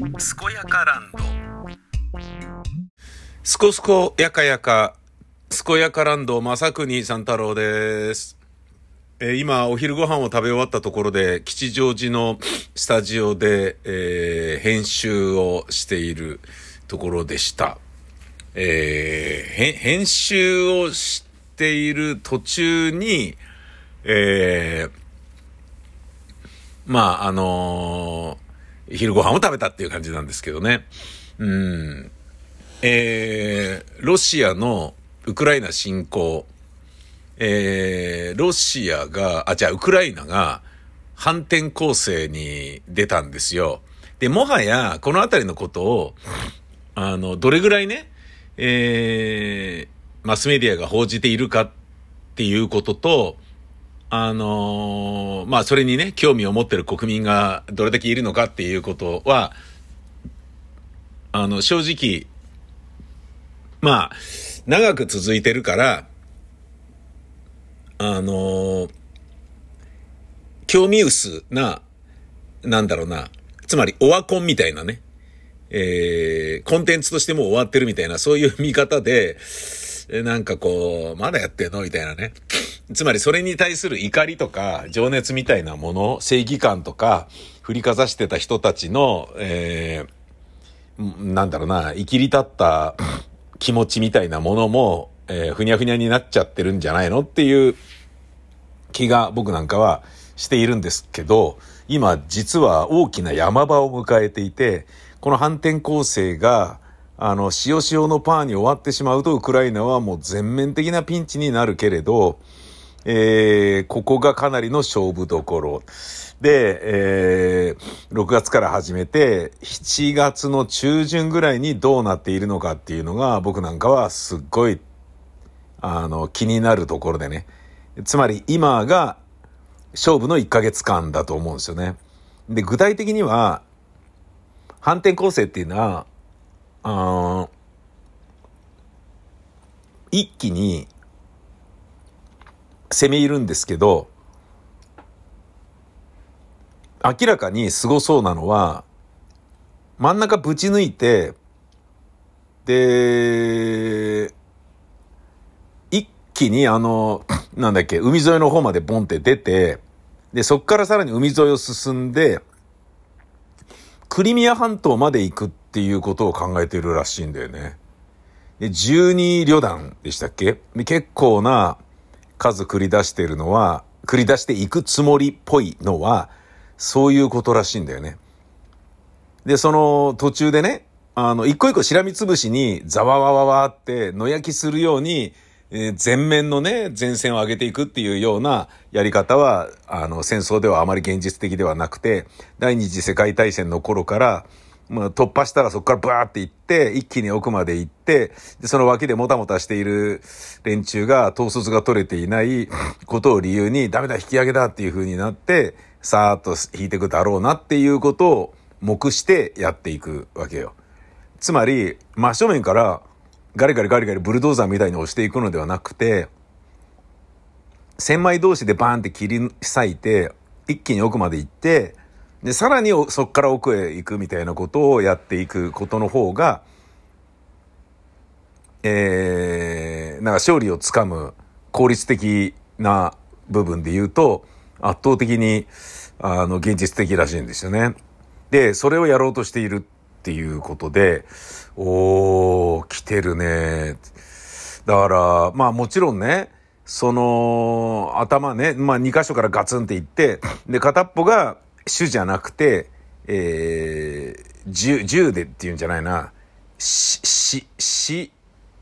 健やかランドすこすこやかやか健やかランド正国三太郎ですえー今、お昼ご飯を食べ終わったところで、吉祥寺のスタジオで、えー編集をしているところでした。えー編集をしている途中に、えーまあ、あのー昼ご飯を食べたっていう感じなんですけどね。うん。えーロシアのウクライナ侵攻、えーロシアが、あ、じゃあ、ウクライナが反転攻勢に出たんですよ。で、もはや、このあたりのことを、あの、どれぐらいね、えーマスメディアが報じているかっていうことと、あのーまあ、それにね、興味を持ってる国民がどれだけいるのかっていうことは、あの、正直、まあ、長く続いてるから、あのー興味薄な、なんだろうな、つまりオワコンみたいなね、えーコンテンツとしてもう終わってるみたいな、そういう見方で、えなんかこう、まだやってんの？みたいなね。つまりそれに対する怒りとか情熱みたいなもの、正義感とか、振りかざしてた人たちの、えーなんだろうな、生きり立った気持ちみたいなものも、えーふにゃふにゃになっちゃってるんじゃないの？っていう気が僕なんかはしているんですけど、今実は大きな山場を迎えていて、この反転攻勢が、あの、塩塩のパーに終わってしまうと、ウクライナはもう全面的なピンチになるけれど、えーここがかなりの勝負どころ。で、えー6月から始めて、7月の中旬ぐらいにどうなっているのかっていうのが、僕なんかはすっごい、あの、気になるところでね。つまり今が勝負の1ヶ月間だと思うんですよね。で、具体的には、反転攻勢っていうのは、あ一気に攻め入るんですけど、明らかに凄そうなのは、真ん中ぶち抜いて、で、一気にあの、なんだっけ、海沿いの方までボンって出て、で、そっからさらに海沿いを進んで、クリミア半島まで行くっっていうことを考えているらしいんだよね。で、12旅団でしたっけ？結構な数繰り出しているのは、繰り出していくつもりっぽいのは、そういうことらしいんだよね。で、その途中でね、あの、一個一個しらみつぶしにざわわわわって野焼きするように、えー全面のね、前線を上げていくっていうようなやり方は、あの、戦争ではあまり現実的ではなくて、第二次世界大戦の頃から、まあ、突破したらそこからバーって行って、一気に奥まで行って、で、その脇でもたもたしている連中が統率が取れていないことを理由に、ダメだ、引き上げだっていう風になって、さーっと引いていくだろうなっていうことを目してやっていくわけよ。つまり、真正面からガリガリガリガリブルドーザーみたいに押していくのではなくて、千枚同士でバーンって切り裂いて、一気に奥まで行って、で、さらにそこから奥へ行くみたいなことをやっていくことの方が、えー、なんか勝利をつかむ効率的な部分で言うと、圧倒的に、あの、現実的らしいんですよね。で、それをやろうとしているっていうことで、おー、来てるね。だから、まあもちろんね、その、頭ね、まあ2箇所からガツンっていって、で、片っぽが主じゃなくて、えー、銃、銃でっていうんじゃないな、し、し、し、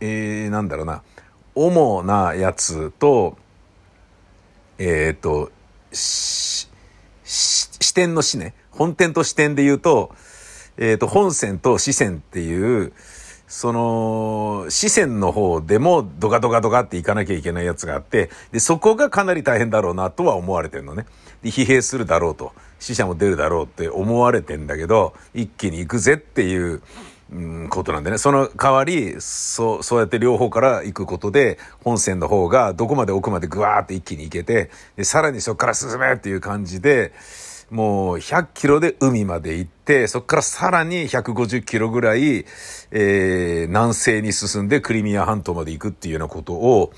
えー、なんだろうな、主なやつと、えっ、と、し、し視点の視ね。本店と視点で言うと、えっ、と、本線と視線っていう、その、視線の方でもドカドカドカっていかなきゃいけないやつがあって、で、そこがかなり大変だろうなとは思われてるのね。で、疲弊するだろうと、死者も出るだろうって思われてんだけど、一気に行くぜっていう、うん、ことなんでね。その代わり、そう、そうやって両方から行くことで、本線の方がどこまで奥までグワーって一気に行けて、で、さらにそこから進めっていう感じで、もう100キロで海まで行って、そこからさらに150キロぐらい、えー、南西に進んでクリミア半島まで行くっていうようなことを、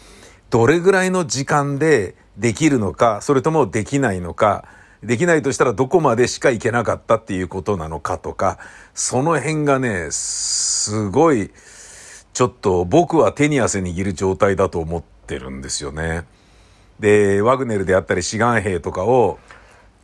どれぐらいの時間でできるのか、それともできないのか、できないとしたらどこまでしか行けなかったっていうことなのかとか、その辺がね、すごい、ちょっと僕は手に汗握る状態だと思ってるんですよね。で、ワグネルであったり志願兵とかを、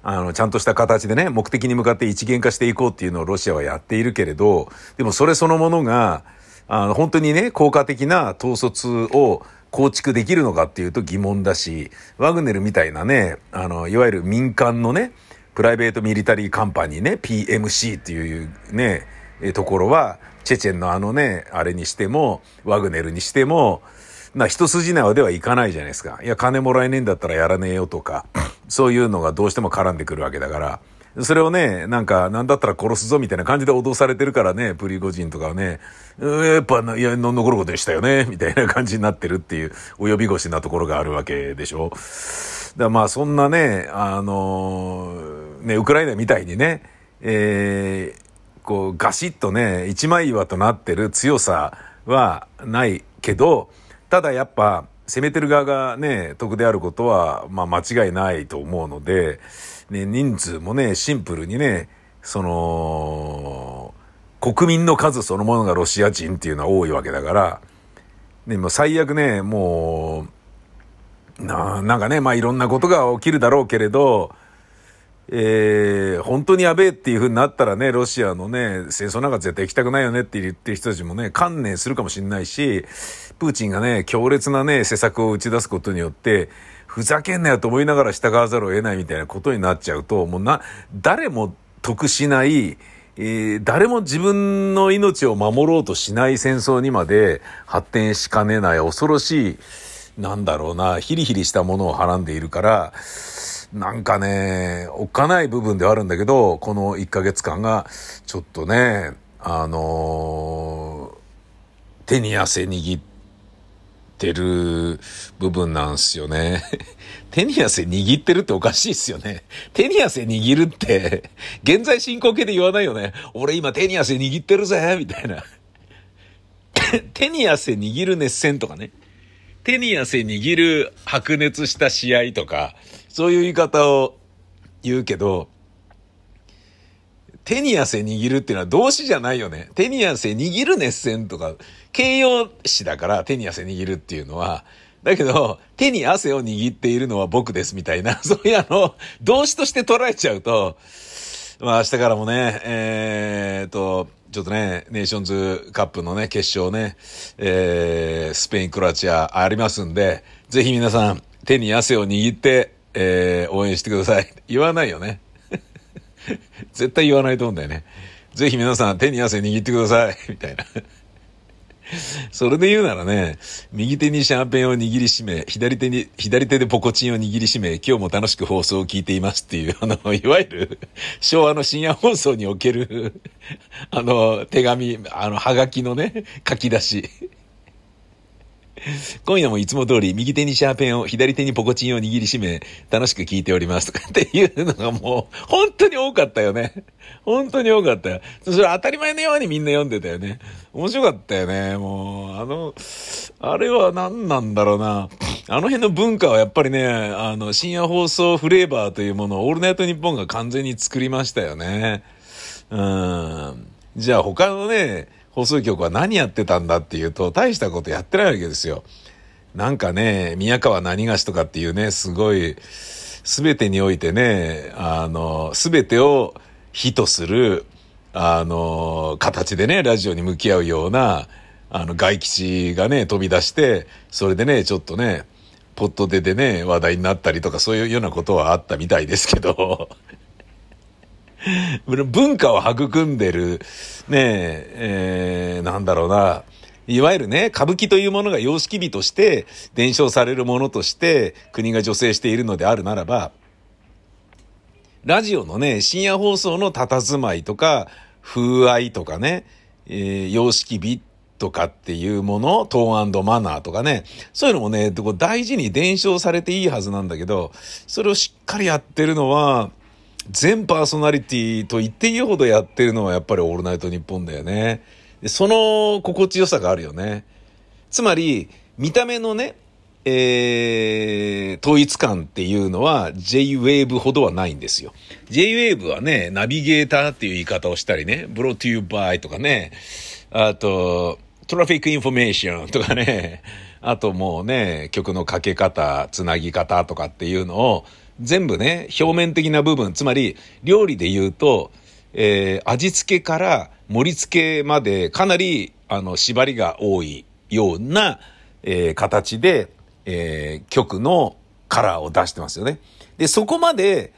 あの、ちゃんとした形でね、目的に向かって一元化していこうっていうのをロシアはやっているけれど、でもそれそのものが、あの、本当にね、効果的な統率を構築できるのかっていうと疑問だし、ワグネルみたいなね、あの、いわゆる民間のね、プライベートミリタリーカンパニーね、PMC っていうね、ところは、チェチェンのあのね、あれにしても、ワグネルにしても、な、一筋縄ではいかないじゃないですか。いや、金もらえねえんだったらやらねえよとか、そういうのがどうしても絡んでくるわけだから、それをね、なんか、なんだったら殺すぞみたいな感じで脅されてるからね、プリゴジンとかはね、やっぱ、いや、残ることでしたよね、みたいな感じになってるっていう、及び腰なところがあるわけでしょ。だまあ、そんなね、あのね、ウクライナみたいにね、えー、こう、ガシッとね、一枚岩となってる強さはないけど、ただやっぱ、攻めてる側がね、得であることは、まあ間違いないと思うので、ね、人数もね、シンプルにね、その、国民の数そのものがロシア人っていうのは多いわけだから、ね、もう最悪ね、もう、な、なんかね、まあいろんなことが起きるだろうけれど、えー、本当にやべえっていう風になったらね、ロシアのね、戦争なんか絶対行きたくないよねって言ってる人たちもね、観念するかもしれないし、プーチンがね、強烈なね、施策を打ち出すことによって、ふざけんなよと思いながら従わざるを得ないみたいなことになっちゃうと、もうな、誰も得しない、えー、誰も自分の命を守ろうとしない戦争にまで発展しかねない恐ろしい、なんだろうな、ヒリヒリしたものをはらんでいるから、なんかね、おっかない部分ではあるんだけど、この1ヶ月間が、ちょっとね、あのー、手に汗握っててる部分なんすよね。手に汗握ってるっておかしいっすよね。手に汗握るって、現在進行形で言わないよね。俺今手に汗握ってるぜみたいな。手に汗握る熱戦とかね。手に汗握る白熱した試合とか、そういう言い方を言うけど、手に汗握るっていうのは動詞じゃないよね。手に汗握る熱戦とか、形容詞だから手に汗握るっていうのは、だけど、手に汗を握っているのは僕ですみたいな、そういうあの、動詞として捉えちゃうと、まあ明日からもね、えー、と、ちょっとね、ネーションズカップのね、決勝ね、えー、スペイン、クロアチアありますんで、ぜひ皆さん、手に汗を握って、えー、応援してください。言わないよね。絶対言わないと思うんだよね。ぜひ皆さん手に汗握ってください。みたいな。それで言うならね、右手にシャーペンを握りしめ、左手に、左手でポコチンを握りしめ、今日も楽しく放送を聞いていますっていう、あの、いわゆる、昭和の深夜放送における、あの、手紙、あの、はがきのね、書き出し。今夜もいつも通り右手にシャーペンを左手にポコチンを握りしめ楽しく聞いておりますとかっていうのがもう本当に多かったよね。本当に多かったよ。それ当たり前のようにみんな読んでたよね。面白かったよね。もう、あの、あれは何なんだろうな。あの辺の文化はやっぱりね、あの、深夜放送フレーバーというものをオールナイトニッポンが完全に作りましたよね。うん。じゃあ他のね、放送局は何やってたんだっていうと、大したことやってないわけですよ。なんかね、宮川何がしとかっていうね、すごい、すべてにおいてね、あの、すべてを非とする、あの、形でね、ラジオに向き合うような、あの、外吉がね、飛び出して、それでね、ちょっとね、ポットででね、話題になったりとか、そういうようなことはあったみたいですけど、文化を育んでる、ねえ、えー、なんだろうな、いわゆるね、歌舞伎というものが様式美として伝承されるものとして国が助成しているのであるならば、ラジオのね、深夜放送の佇まいとか、風合いとかね、えー、様式美とかっていうもの、トーンマナーとかね、そういうのもね、大事に伝承されていいはずなんだけど、それをしっかりやってるのは、全パーソナリティと言っていいほどやってるのはやっぱりオールナイトニッポンだよね。でその心地よさがあるよね。つまり、見た目のね、えー、統一感っていうのは J-Wave ほどはないんですよ。J-Wave はね、ナビゲーターっていう言い方をしたりね、 brought to you by とかね、あと、 traffic information とかね、あともうね、曲のかけ方、つなぎ方とかっていうのを、全部ね、表面的な部分、つまり料理で言うと、えー、味付けから盛り付けまでかなり、あの、縛りが多いような、えー、形で、えー、曲のカラーを出してますよね。で、そこまで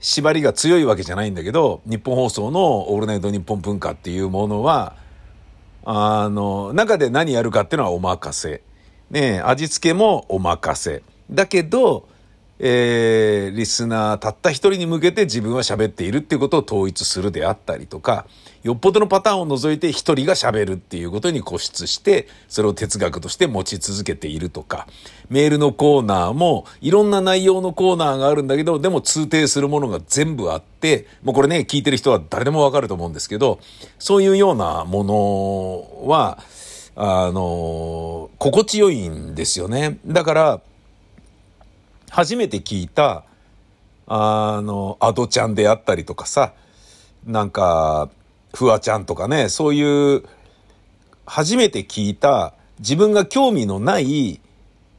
縛りが強いわけじゃないんだけど、日本放送のオールナイト日本文化っていうものは、あの、中で何やるかっていうのはお任せ。ね味付けもお任せ。だけど、えー、リスナーたった一人に向けて自分は喋っているっていうことを統一するであったりとか、よっぽどのパターンを除いて一人が喋るっていうことに固執して、それを哲学として持ち続けているとか、メールのコーナーもいろんな内容のコーナーがあるんだけど、でも通底するものが全部あって、もうこれね、聞いてる人は誰でもわかると思うんですけど、そういうようなものは、あの、心地よいんですよね。だから、初めて聞いた、あの、アドちゃんであったりとかさ、なんか、フワちゃんとかね、そういう、初めて聞いた、自分が興味のない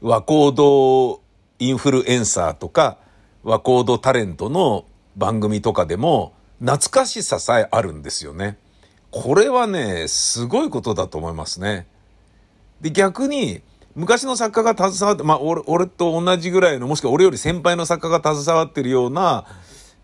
和コードインフルエンサーとか、和コードタレントの番組とかでも、懐かしささえあるんですよね。これはね、すごいことだと思いますね。で、逆に、昔の作家が携わって、まあ俺、俺と同じぐらいの、もしくは俺より先輩の作家が携わってるような、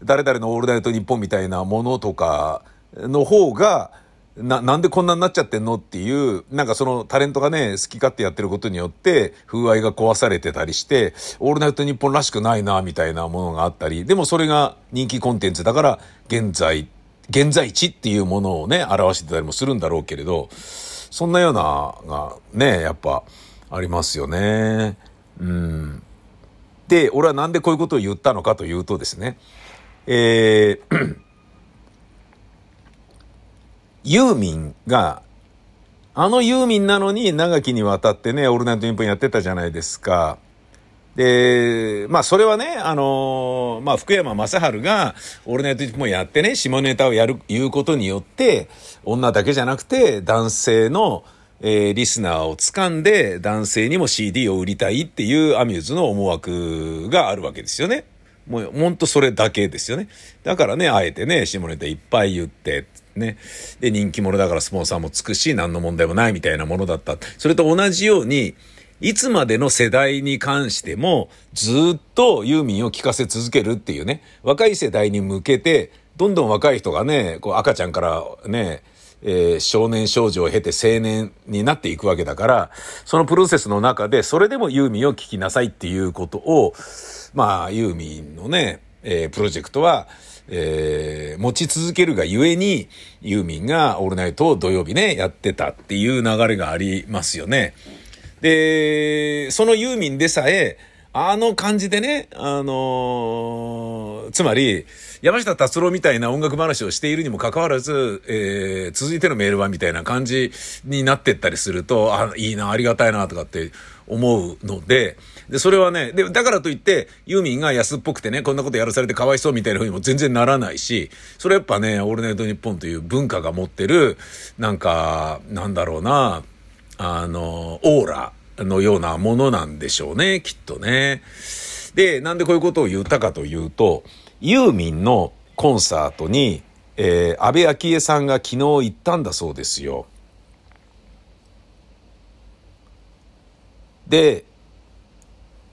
誰々のオールナイトニッポンみたいなものとかの方が、な、なんでこんなになっちゃってんのっていう、なんかそのタレントがね、好き勝手やってることによって、風合いが壊されてたりして、オールナイトニッポンらしくないな、みたいなものがあったり、でもそれが人気コンテンツだから、現在、現在地っていうものをね、表してたりもするんだろうけれど、そんなような、が、ね、やっぱ、ありますよね。うん。で、俺はなんでこういうことを言ったのかというとですね、えー、ユーミンが、あのユーミンなのに長きにわたってね、オールナイトニッポンやってたじゃないですか。で、まあそれはね、あのー、まあ福山雅治がオールナイトニッポンやってね、下ネタをやる、言うことによって、女だけじゃなくて男性の、えー、リスナーを掴んで男性にも CD を売りたいっていうアミューズの思惑があるわけですよね。もうほんとそれだけですよね。だからね、あえてね、下ネタいっぱい言って、ね。で、人気者だからスポンサーもつくし、何の問題もないみたいなものだった。それと同じように、いつまでの世代に関しても、ずっとユーミンを聴かせ続けるっていうね、若い世代に向けて、どんどん若い人がね、こう赤ちゃんからね、えー、少年少女を経て青年になっていくわけだから、そのプロセスの中で、それでもユーミンを聞きなさいっていうことを、まあ、ユーミンのね、えー、プロジェクトは、えー、持ち続けるがゆえに、ユーミンがオールナイトを土曜日ね、やってたっていう流れがありますよね。で、そのユーミンでさえ、あの感じでね、あのー、つまり、山下達郎みたいな音楽話をしているにもかかわらず、えー、続いてのメールはみたいな感じになってったりすると、あ、いいな、ありがたいな、とかって思うので、で、それはね、で、だからといって、ユーミンが安っぽくてね、こんなことやらされてかわいそうみたいな風にも全然ならないし、それやっぱね、オールナイトニッポンという文化が持ってる、なんか、なんだろうな、あの、オーラのようなものなんでしょうね、きっとね。で、なんでこういうことを言ったかというと、ユーミンのコンサートに、えー、安倍昭恵さんが昨日行ったんだそうですよ。で、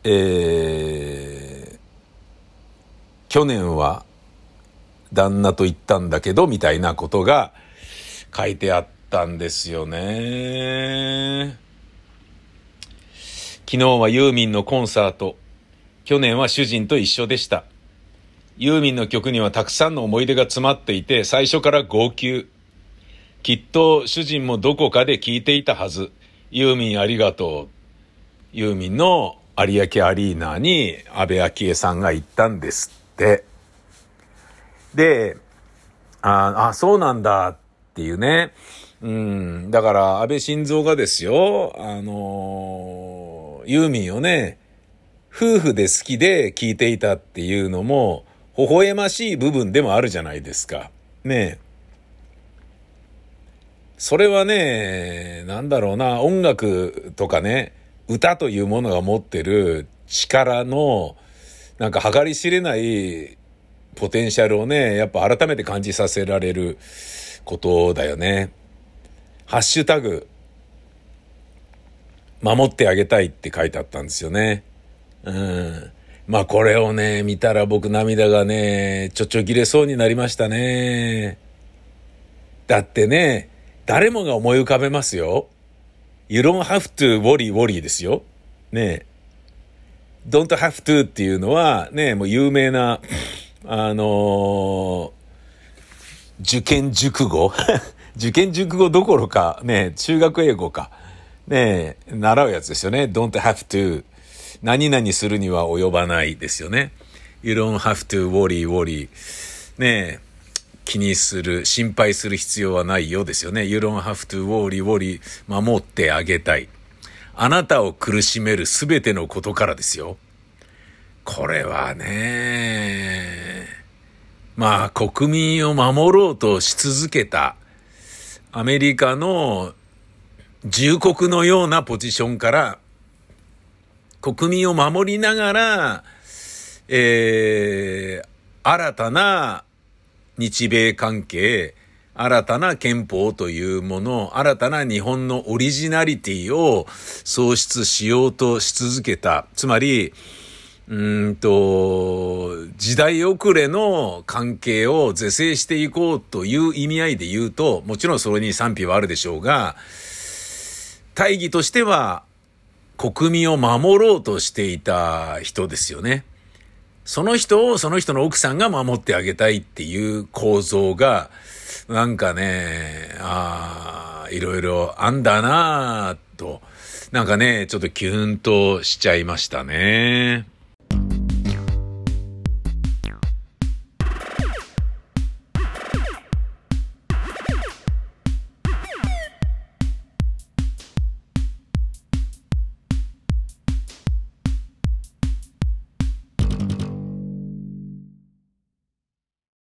えー、去年は旦那と行ったんだけど、みたいなことが書いてあったんですよね。昨日はユーミンのコンサート。去年は主人と一緒でした。ユーミンの曲にはたくさんの思い出が詰まっていて、最初から号泣。きっと主人もどこかで聞いていたはず。ユーミンありがとう。ユーミンの有明アリーナに安倍昭恵さんが行ったんですって。で、ああ、そうなんだっていうね。うん。だから、安倍晋三がですよ、あのユーミンをね、夫婦で好きで聴いていたっていうのも、微笑ましい部分でもあるじゃないですか。ねそれはね、なんだろうな、音楽とかね、歌というものが持ってる力の、なんか計り知れないポテンシャルをね、やっぱ改めて感じさせられることだよね。ハッシュタグ、守ってあげたいって書いてあったんですよね。うん。まあこれをね、見たら僕涙がね、ちょちょ切れそうになりましたね。だってね、誰もが思い浮かべますよ。You don't have to worry worry ですよ。ね don't have to っていうのはね、もう有名な、あのー、受験熟語 受験熟語どころか、ね、中学英語か。ね習うやつですよね。don't have to 何々するには及ばないですよね。You don't have to worry, worry. ねえ、気にする、心配する必要はないよですよね。You don't have to worry, worry. 守ってあげたい。あなたを苦しめるすべてのことからですよ。これはね、まあ国民を守ろうとし続けたアメリカの重国のようなポジションから国民を守りながら、えー、新たな日米関係、新たな憲法というもの、新たな日本のオリジナリティを創出しようとし続けた。つまり、うんと、時代遅れの関係を是正していこうという意味合いで言うと、もちろんそれに賛否はあるでしょうが、大義としては国民を守ろうとしていた人ですよね。その人をその人の奥さんが守ってあげたいっていう構造が、なんかね、ああ、いろいろあんだなぁと、なんかね、ちょっとキュンとしちゃいましたね。